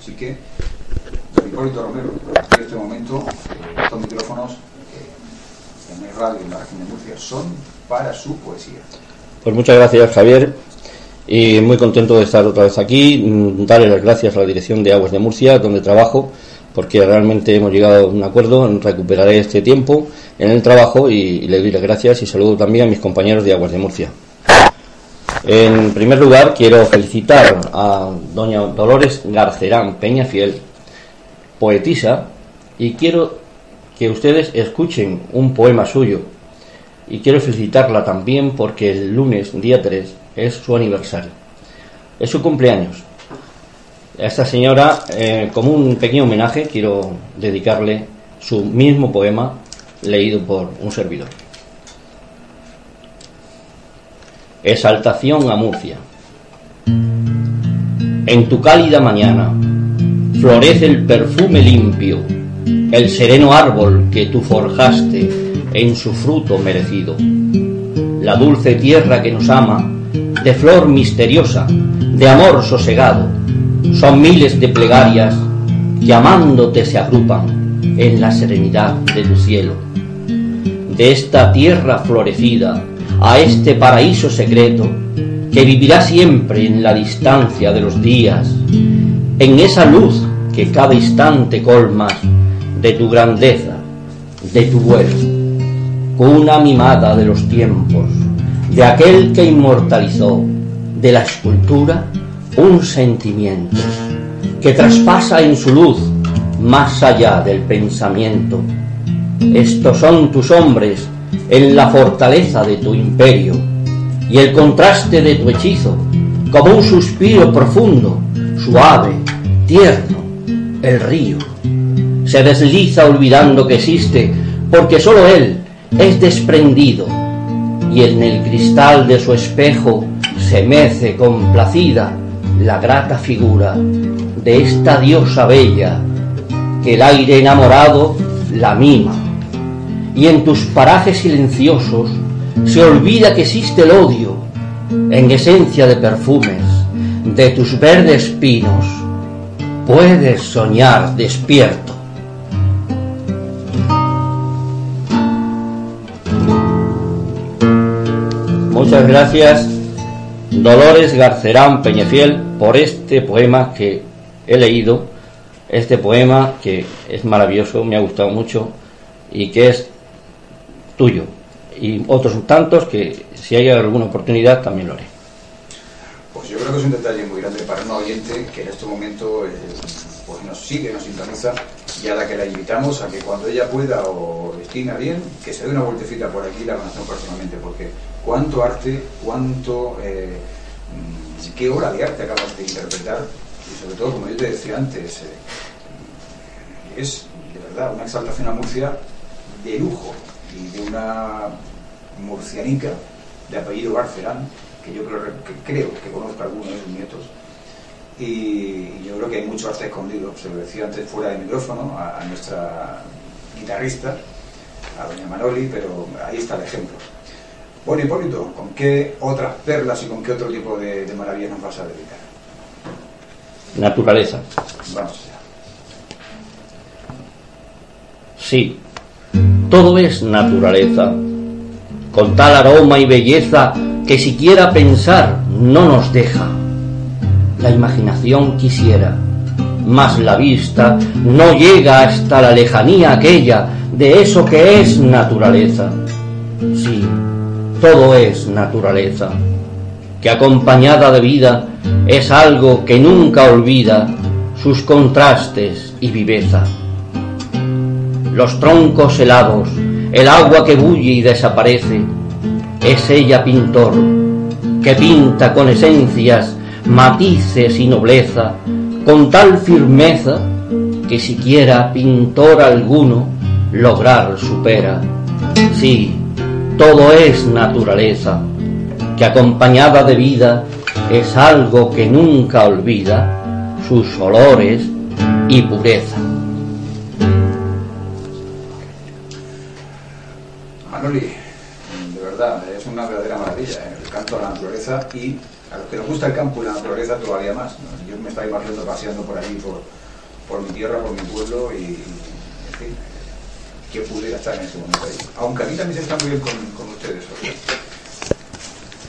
Así que, don Hipólito Romero, en este momento, eh, estos micrófonos eh, en el radio en la región de Murcia son para su poesía. Pues muchas gracias, Javier. Y muy contento de estar otra vez aquí. Mm, Darle las gracias a la dirección de Aguas de Murcia, donde trabajo, porque realmente hemos llegado a un acuerdo. Recuperaré este tiempo en el trabajo y le doy las gracias y saludo también a mis compañeros de Aguas de Murcia. En primer lugar, quiero felicitar a doña Dolores Garcerán Peñafiel, poetisa, y quiero que ustedes escuchen un poema suyo. Y quiero felicitarla también porque el lunes, día 3, es su aniversario. Es su cumpleaños. A esta señora, eh, como un pequeño homenaje, quiero dedicarle su mismo poema leído por un servidor. Exaltación a Murcia. En tu cálida mañana florece el perfume limpio, el sereno árbol que tú forjaste en su fruto merecido. La dulce tierra que nos ama, de flor misteriosa, de amor sosegado, son miles de plegarias que amándote se agrupan en la serenidad de tu cielo. De esta tierra florecida, a este paraíso secreto que vivirá siempre en la distancia de los días, en esa luz que cada instante colmas de tu grandeza, de tu vuelo, una mimada de los tiempos, de aquel que inmortalizó de la escultura un sentimiento que traspasa en su luz más allá del pensamiento. Estos son tus hombres en la fortaleza de tu imperio y el contraste de tu hechizo, como un suspiro profundo, suave, tierno, el río. Se desliza olvidando que existe, porque sólo él es desprendido, y en el cristal de su espejo se mece complacida la grata figura de esta diosa bella que el aire enamorado la mima y en tus parajes silenciosos se olvida que existe el odio en esencia de perfumes de tus verdes pinos. Puedes soñar despierto. Muchas gracias, Dolores Garcerán Peñafiel, por este poema que he leído. Este poema que es maravilloso, me ha gustado mucho y que es tuyo. Y otros tantos que si hay alguna oportunidad también lo haré. Pues yo creo que es un detalle muy grande para un oyente que en este momento eh, pues nos sigue, nos sintoniza y a la que la invitamos a que cuando ella pueda o estima bien, que se dé una vueltecita por aquí y la conozcan personalmente, porque cuánto arte, cuánto, eh, qué obra de arte acabas de interpretar y sobre todo, como yo te decía antes, eh, es de verdad una exaltación a Murcia de lujo y de una murcianica de apellido Garcerán, que yo creo que, creo que conozco a algunos de sus nietos. Y yo creo que hay mucho arte escondido, se lo decía antes fuera de micrófono a, a nuestra guitarrista, a doña Manoli, pero ahí está el ejemplo. Bueno, Hipólito, ¿con qué otras perlas y con qué otro tipo de, de maravillas nos vas a dedicar? Naturaleza. Vamos allá. Sí, todo es naturaleza, con tal aroma y belleza que siquiera pensar no nos deja. La imaginación quisiera, mas la vista no llega hasta la lejanía aquella de eso que es naturaleza. Sí, todo es naturaleza, que acompañada de vida es algo que nunca olvida sus contrastes y viveza los troncos helados, el agua que bulle y desaparece. Es ella pintor, que pinta con esencias, matices y nobleza, con tal firmeza que siquiera pintor alguno lograr supera. Sí, todo es naturaleza, que acompañada de vida es algo que nunca olvida sus olores y pureza. De verdad, es una verdadera maravilla ¿eh? el canto a la naturaleza y a los que nos gusta el campo y la naturaleza todavía más. Yo me estaba imaginando paseando por ahí, por, por mi tierra, por mi pueblo y, en fin, que pudiera estar en ese momento ahí. Aunque a mí también se está muy bien con, con ustedes.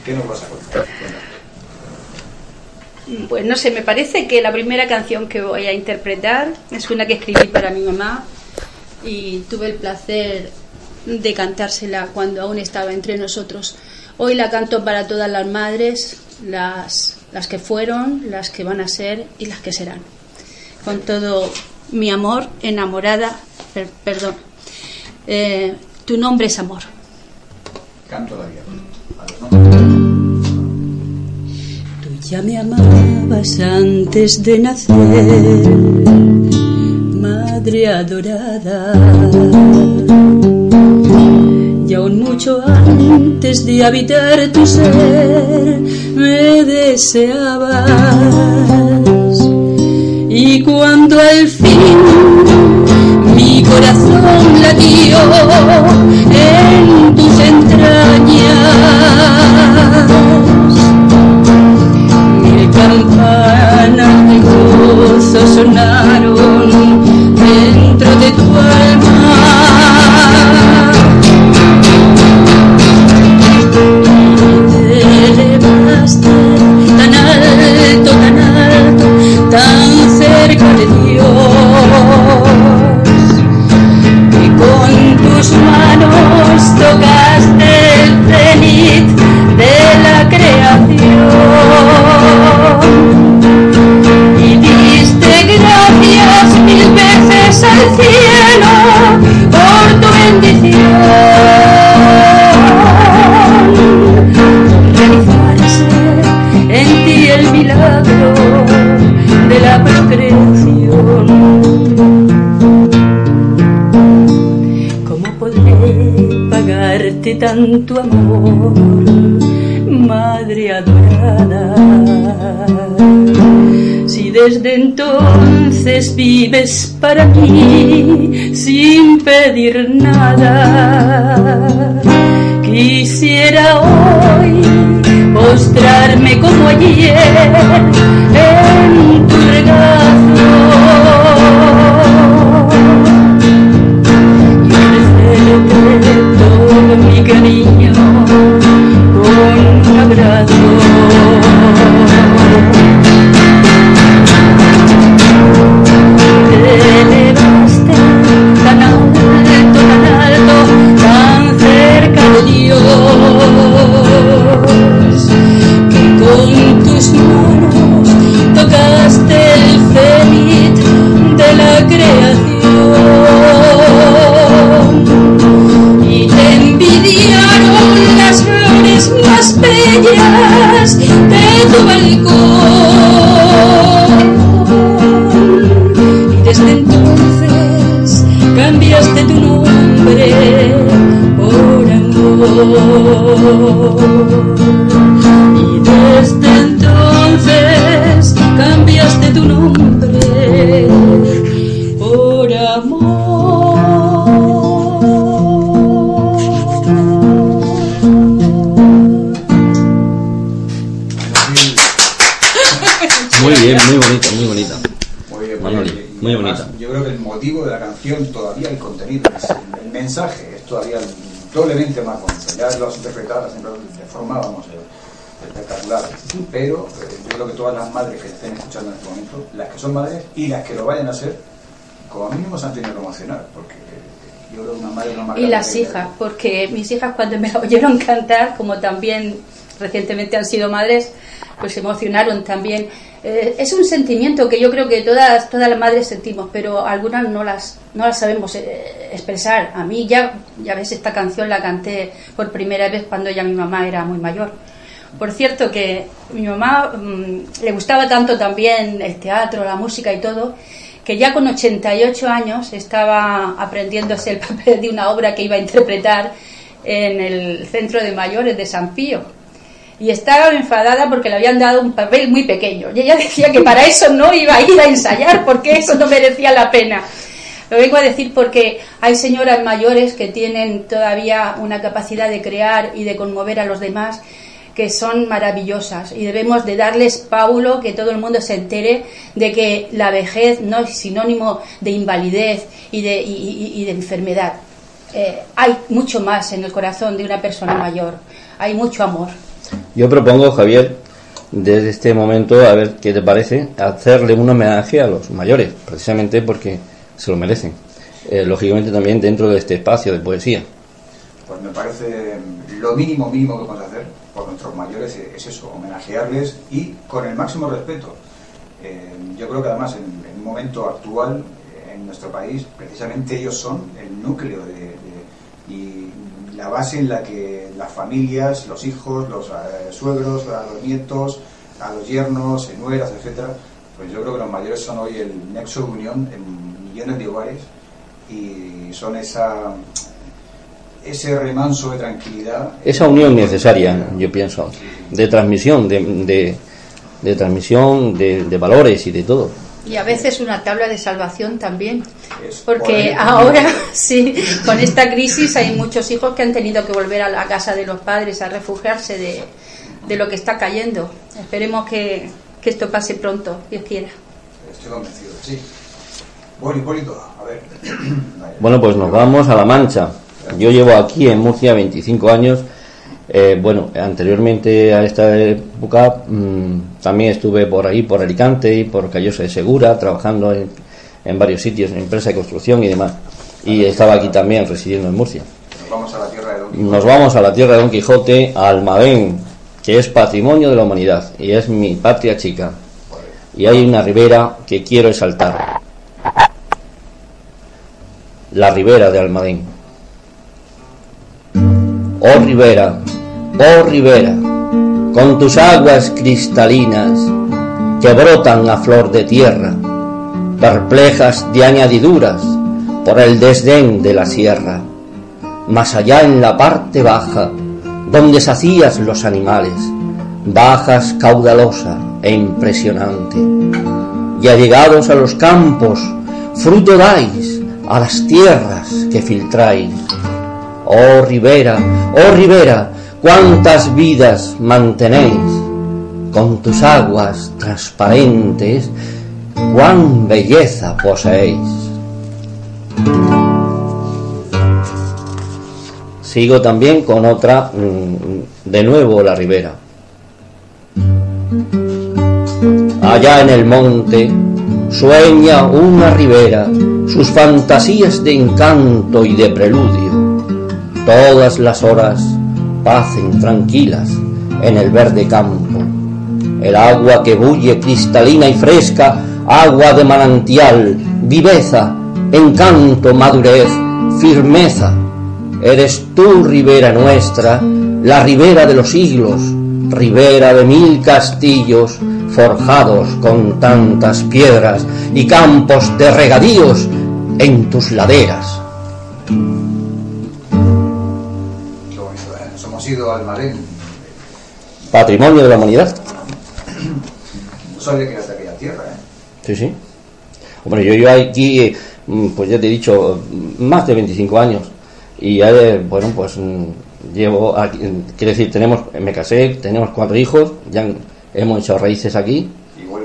¿Qué nos vas a contar? Pues no sé, me parece que la primera canción que voy a interpretar es una que escribí para mi mamá y tuve el placer de cantársela cuando aún estaba entre nosotros. Hoy la canto para todas las madres, las, las que fueron, las que van a ser y las que serán. Con todo mi amor, enamorada, perdón. Eh, tu nombre es amor. Canto la vida. Tú ya me amabas antes de nacer, madre adorada mucho antes de habitar tu ser me deseabas. Y cuando al fin mi corazón latió en tus entrañas mil campanas de gozo sonaron desde entonces vives para mí sin pedir nada, quisiera hoy mostrarme como ayer en tu Y doblemente más bonito. Ya lo has interpretado de forma, vamos, eh, espectacular. Pero eh, yo creo que todas las madres que estén escuchando en este momento, las que son madres y las que lo vayan a ser, como mínimo se han tenido que emocionar, porque eh, yo creo que una madre no más Y las hijas, porque mis hijas cuando me oyeron cantar, como también recientemente han sido madres, pues emocionaron también. Eh, es un sentimiento que yo creo que todas, todas las madres sentimos, pero algunas no las, no las sabemos eh, expresar. A mí ya, ya ves, esta canción la canté por primera vez cuando ya mi mamá era muy mayor. Por cierto que mi mamá mm, le gustaba tanto también el teatro, la música y todo, que ya con 88 años estaba aprendiéndose el papel de una obra que iba a interpretar en el centro de mayores de San Pío. Y estaba enfadada porque le habían dado un papel muy pequeño. Y ella decía que para eso no iba a ir a ensayar, porque eso no merecía la pena. Lo vengo a decir porque hay señoras mayores que tienen todavía una capacidad de crear y de conmover a los demás que son maravillosas y debemos de darles paulo, que todo el mundo se entere de que la vejez no es sinónimo de invalidez y de, y, de enfermedad. Eh, hay mucho más en el corazón de una persona mayor, hay mucho amor. Yo propongo, Javier, desde este momento, a ver qué te parece, hacerle un homenaje a los mayores, precisamente porque se lo merecen. Eh, lógicamente también dentro de este espacio de poesía. Pues me parece lo mínimo mínimo que podemos hacer por nuestros mayores es eso, homenajearles y con el máximo respeto. Eh, yo creo que además en, un momento actual eh, en nuestro país, precisamente ellos son el núcleo de, y la base en la que las familias, los hijos, los eh, suegros, a los nietos, a los yernos, nueras, etcétera, pues yo creo que los mayores son hoy el nexo de unión en millones de hogares y son esa ese remanso de tranquilidad. Esa unión necesaria, yo pienso, de transmisión, de, de, transmisión de, valores y de todo. Y a veces una tabla de salvación también, porque ahora sí, con esta crisis hay muchos hijos que han tenido que volver a la casa de los padres a refugiarse de, de lo que está cayendo. Esperemos que, que esto pase pronto, Dios quiera. Estoy convencido, sí. Bueno, Hipólito, a ver. Bueno, pues nos vamos a La Mancha. Yo llevo aquí en Murcia 25 años. Eh, bueno, anteriormente a esta época mm, también estuve por ahí, por Alicante y por Callosa de Segura, trabajando en, en varios sitios, en empresa de construcción y demás. Y estaba aquí también residiendo en Murcia. Nos vamos a la tierra de Don Quijote. Nos vamos a la tierra de Don Quijote, a Almadén, que es patrimonio de la humanidad y es mi patria chica. Y hay una ribera que quiero exaltar. La ribera de Almadén. Oh ribera, oh ribera, con tus aguas cristalinas que brotan a flor de tierra, perplejas de añadiduras por el desdén de la sierra, más allá en la parte baja, donde sacías los animales, bajas caudalosa e impresionante, y allegados a los campos, fruto dais a las tierras que filtráis. Oh Ribera, oh Ribera, cuántas vidas mantenéis con tus aguas transparentes, cuán belleza poseéis. Sigo también con otra, mm, de nuevo la ribera. Allá en el monte sueña una ribera sus fantasías de encanto y de preludio Todas las horas pacen tranquilas en el verde campo. El agua que bulle cristalina y fresca, agua de manantial, viveza, encanto, madurez, firmeza. Eres tú, ribera nuestra, la ribera de los siglos, ribera de mil castillos forjados con tantas piedras y campos de regadíos en tus laderas. Patrimonio de la humanidad. No sabía que era de aquella tierra, ¿eh? Sí, sí. Bueno, yo llevo aquí, mm, pues ya te he dicho, más de 25 años. Y ya, bueno, pues mm, llevo aquí, quiere decir, tenemos, me casé, tenemos cuatro hijos, ya hemos hecho raíces aquí.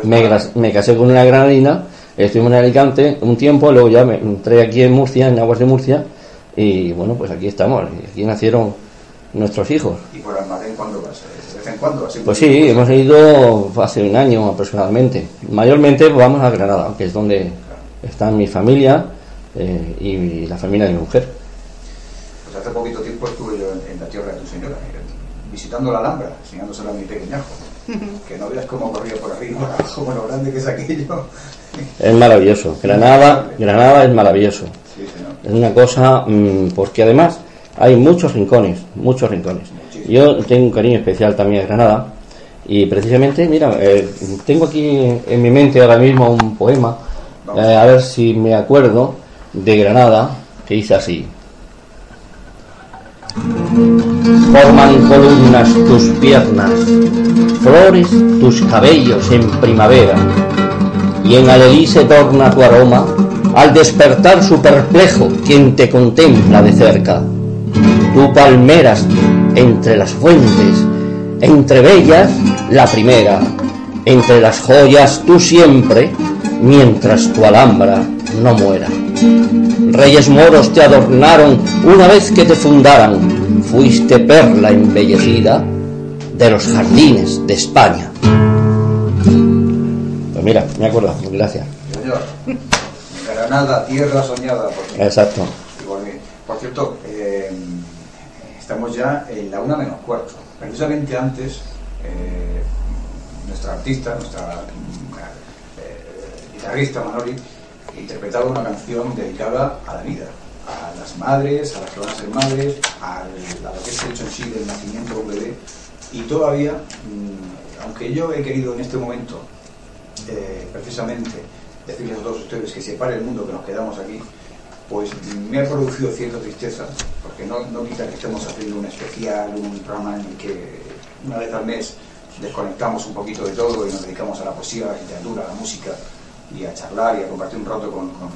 Me, me, casé con una granadina, estuvimos en Alicante un tiempo, luego ya me entré aquí en Murcia, en Aguas de Murcia, y bueno, pues aquí estamos. Aquí nacieron nuestros hijos. ¿Y por Almadén cuándo vas? ¿De vez en cuando? pues sí, hemos ido hace un año aproximadamente. Mayormente vamos a Granada, que es donde está mi familia eh, y la familia de mi mujer. Pues hace poquito tiempo estuve yo en, la tierra de tu señora, eh, visitando la Alhambra, enseñándosela a mi pequeñajo. que no veas cómo corría por arriba, como lo grande que es aquello. es maravilloso. Granada, Granada es maravilloso. Es una cosa, mm, porque además hay muchos rincones, muchos rincones. yo tengo un cariño especial también a Granada y precisamente, mira, eh, tengo aquí en mi mente ahora mismo un poema, eh, a ver si me acuerdo, de Granada, que dice así. Forman columnas tus piernas, flores tus cabellos en primavera, y en Alelí se torna tu aroma al despertar su perplejo quien te contempla de cerca. Tú palmeras entre las fuentes, entre bellas la primera, entre las joyas tú siempre, mientras tu alhambra no muera. Reyes moros te adornaron una vez que te fundaran, fuiste perla embellecida de los jardines de España. Pues mira, me acuerdo, gracias. Señor, Granada, tierra soñada. Por, Exacto. por cierto, eh, estamos ya en la una menos cuarto. Precisamente antes, eh, nuestra artista, nuestra eh, guitarrista Manoli, interpretaba una canción dedicada a la vida, a las madres, a las que van a ser madres, a lo que es el hecho en sí del nacimiento de un bebé. Y todavía, mm, aunque yo he querido en este momento, eh, precisamente, decirles a todos ustedes que se pare el mundo que nos quedamos aquí, pues me ha producido cierta tristeza, porque no, no quita que estemos haciendo un especial, un programa en que una vez al mes desconectamos un poquito de todo y nos dedicamos a la poesía, a la literatura, a la música y a charlar y a compartir un rato con, con,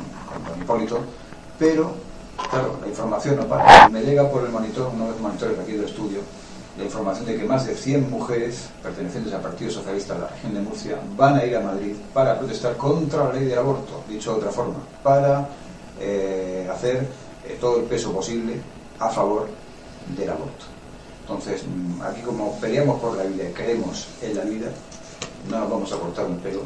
con, Hipólito, pero, claro, la información no para. Me llega por el monitor, uno de los monitores aquí del estudio, la información de que más de 100 mujeres pertenecientes al Partido Socialista de la región de Murcia van a ir a Madrid para protestar contra la ley del aborto, dicho de otra forma, para eh, hacer eh, todo el peso posible a favor del aborto. Entonces, mm, aquí como peleamos por la vida y creemos en la vida, no nos vamos a cortar un pelo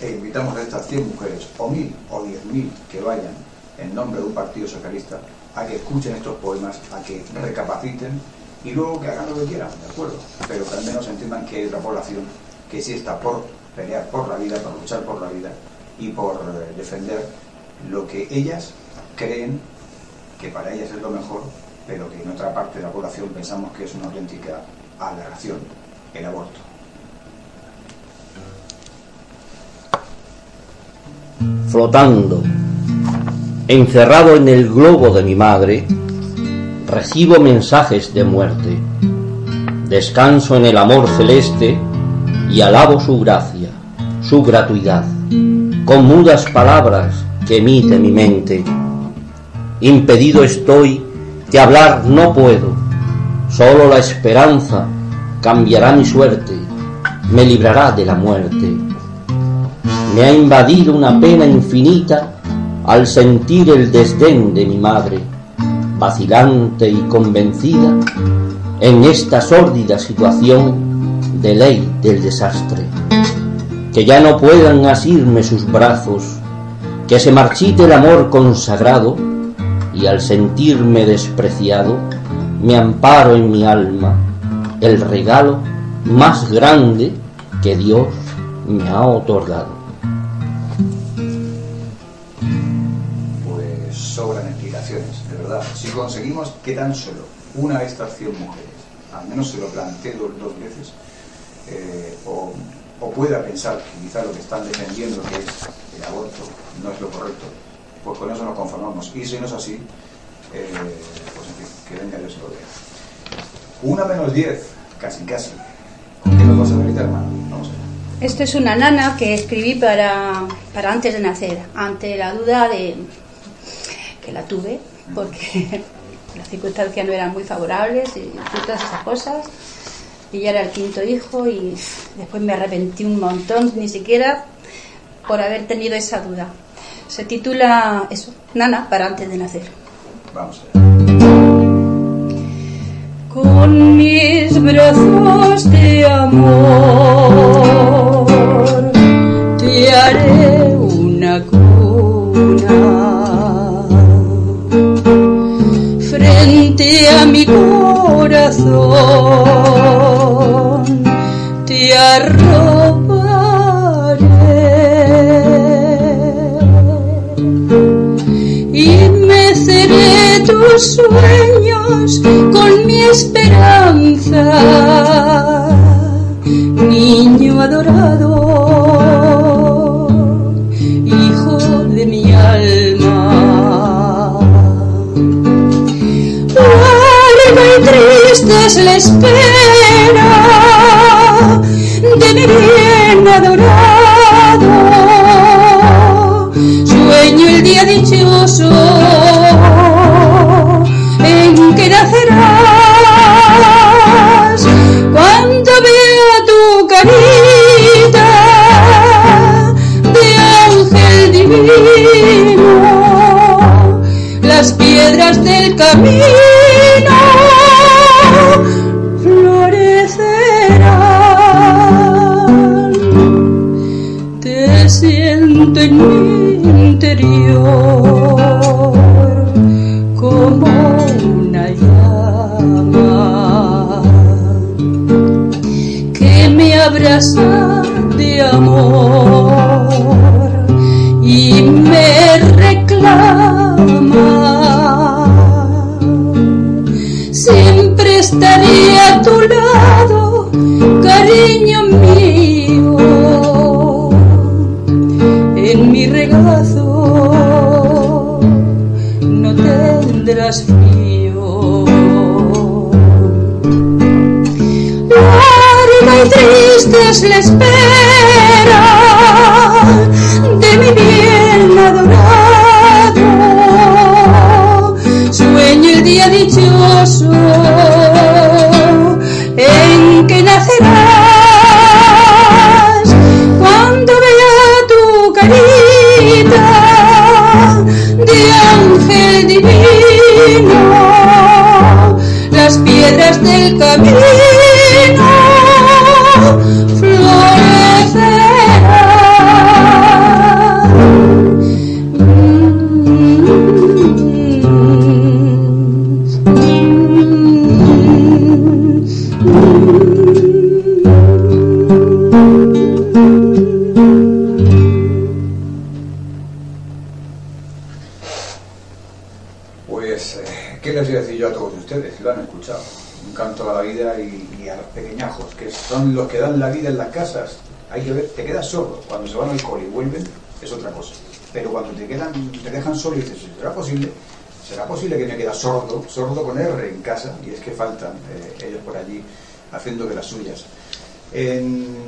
e invitamos a estas 100 mujeres, o mil o diez mil que vayan en nombre de un partido socialista, a que escuchen estos poemas, a que recapaciten y luego que hagan lo que quieran, ¿de acuerdo? Pero que al menos entiendan que hay otra población que sí está por pelear por la vida, por luchar por la vida y por eh, defender lo que ellas creen que para ellas es lo mejor, pero que en otra parte de la población pensamos que es una auténtica aberración, el aborto. flotando, encerrado en el globo de mi madre, recibo mensajes de muerte. Descanso en el amor celeste y alabo su gracia, su gratuidad, con mudas palabras que emite mi mente. Impedido estoy que hablar no puedo, solo la esperanza cambiará mi suerte, me librará de la muerte me ha invadido una pena infinita al sentir el desdén de mi madre, vacilante y convencida en esta sórdida situación de ley del desastre. Que ya no puedan asirme sus brazos, que se marchite el amor consagrado y al sentirme despreciado me amparo en mi alma el regalo más grande que Dios me ha otorgado. si conseguimos que tan solo una de estas 100 mujeres, al menos se lo plantee dos, veces, eh, o, pueda pensar que quizá lo que están defendiendo, que es el aborto, no es lo correcto, pues con eso nos conformamos. Y si no es así, eh, pues en fin, que venga Dios lo vea. Una menos 10, casi casi. ¿Con qué nos vas a ver, hermano? Vamos allá. Esto es una nana que escribí para, para antes de nacer, ante la duda de que la tuve, porque las circunstancias no eran muy favorables y todas esas cosas. Y ya era el quinto hijo y después me arrepentí un montón, ni siquiera por haber tenido esa duda. Se titula eso, Nana para antes de nacer. Vamos Con mis brazos de amor te haré una cuna a mi corazón y me seré tu tus sueños con mi esperanza, niño adorado, hijo de mi alma. Triste es la espera adorado. Sueño el día dichoso en que nacerás. Cuando vea tu carita de ángel divino, las piedras del camino en mi interior como una llama que me abraza de amor tendrás frío. Larga y triste es la espera Pues, eh, ¿qué les voy a decir yo a todos ustedes? Lo han escuchado. Un canto a la vida y, a los pequeñajos, que son los que dan la vida en las casas. Hay que ver, te quedas sordo. Cuando se van al cole y vuelven, es otra cosa. Pero cuando te quedan, te dejan solo y dices, ¿será posible? ¿Será posible que me queda sordo, sordo con R en casa? Y es que faltan eh, ellos por allí haciendo de las suyas.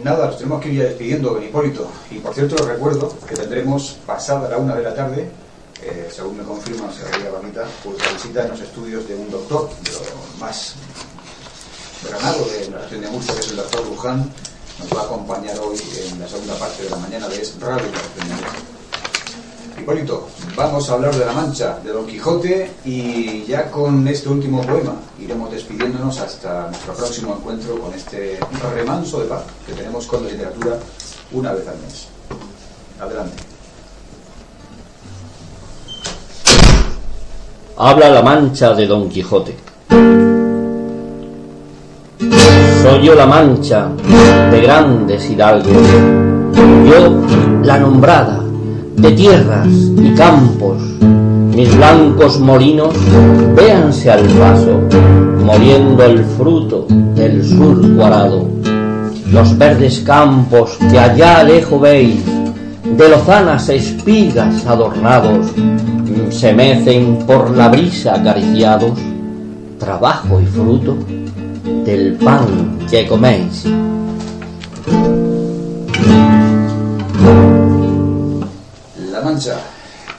Nada, nos tenemos que ir despidiendo, don Hipólito. Y por cierto, os recuerdo que tendremos pasada la una de la tarde, eh, según me confirma Sergio Barnita, pues la visita en los estudios de un doctor, de lo más granado de la región de Murcia, que es el doctor Luján, nos va a acompañar hoy en la segunda parte de la mañana de Es Radio la región de Murcia. Hipólito, vamos a hablar de la Mancha, de Don Quijote y ya con este último poema iremos despidiéndonos hasta nuestro próximo encuentro con este remanso de paz que tenemos con la literatura una vez al mes. Adelante. Habla la mancha de Don Quijote. Soy yo la mancha de grandes hidalgos, yo la nombrada de tierras y campos, mis blancos molinos, véanse al paso, moliendo el fruto del surco arado. Los verdes campos que allá lejos veis, de lozanas espigas adornados, se mecen por la brisa acariciados, trabajo y fruto del pan que coméis. Mancha,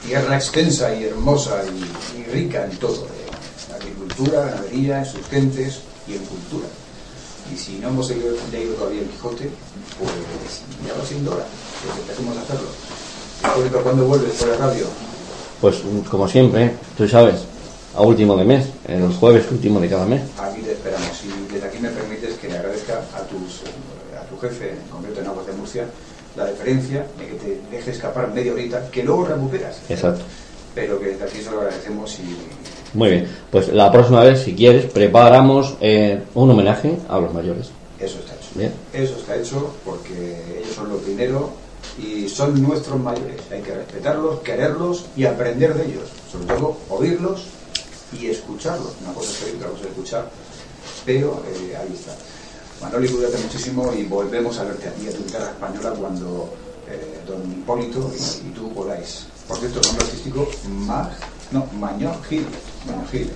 tierra extensa y hermosa y, y rica en todo, en agricultura, ganadería, en sus gentes y en cultura. Y si no hemos leído, leído todavía el Quijote, pues ya va siendo hora de que empecemos a hacerlo. ¿cuándo vuelves por la radio? Pues como siempre, tú sabes, a último de mes, en los jueves último de cada mes. Aquí te esperamos. Y desde aquí me permites que le agradezca a, tus, eh, a tu jefe, en concreto en Aguas de Murcia, la deferencia de que te deje escapar media horita, que luego recuperas. Exacto. Pero que aquí se lo agradecemos y Muy bien, pues la próxima vez, si quieres, preparamos eh, un homenaje a los mayores. eso está hecho. Bien. Eso está hecho porque ellos son lo primero y son nuestros mayores. Hay que respetarlos, quererlos y aprender de ellos. Sobre todo, oírlos y escucharlo. Una cosa es oír, otra cosa es escuchar, pero eh, ahí está. Manoli, cuídate muchísimo y volvemos a verte a ti, a tu guitarra española, cuando eh, don Hipólito y, y tú podáis. Por cierto, nombre artístico, Mag, no, Maño Gil. Maño Gil.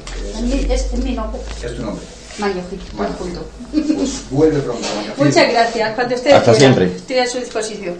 Es, es mi nombre. Es tu nombre. Mayo Gil, Maño junto. Pues vuelve pronto, Maño Gil. Muchas gracias. Cuando Hasta quieran, siempre. Estoy a su disposición.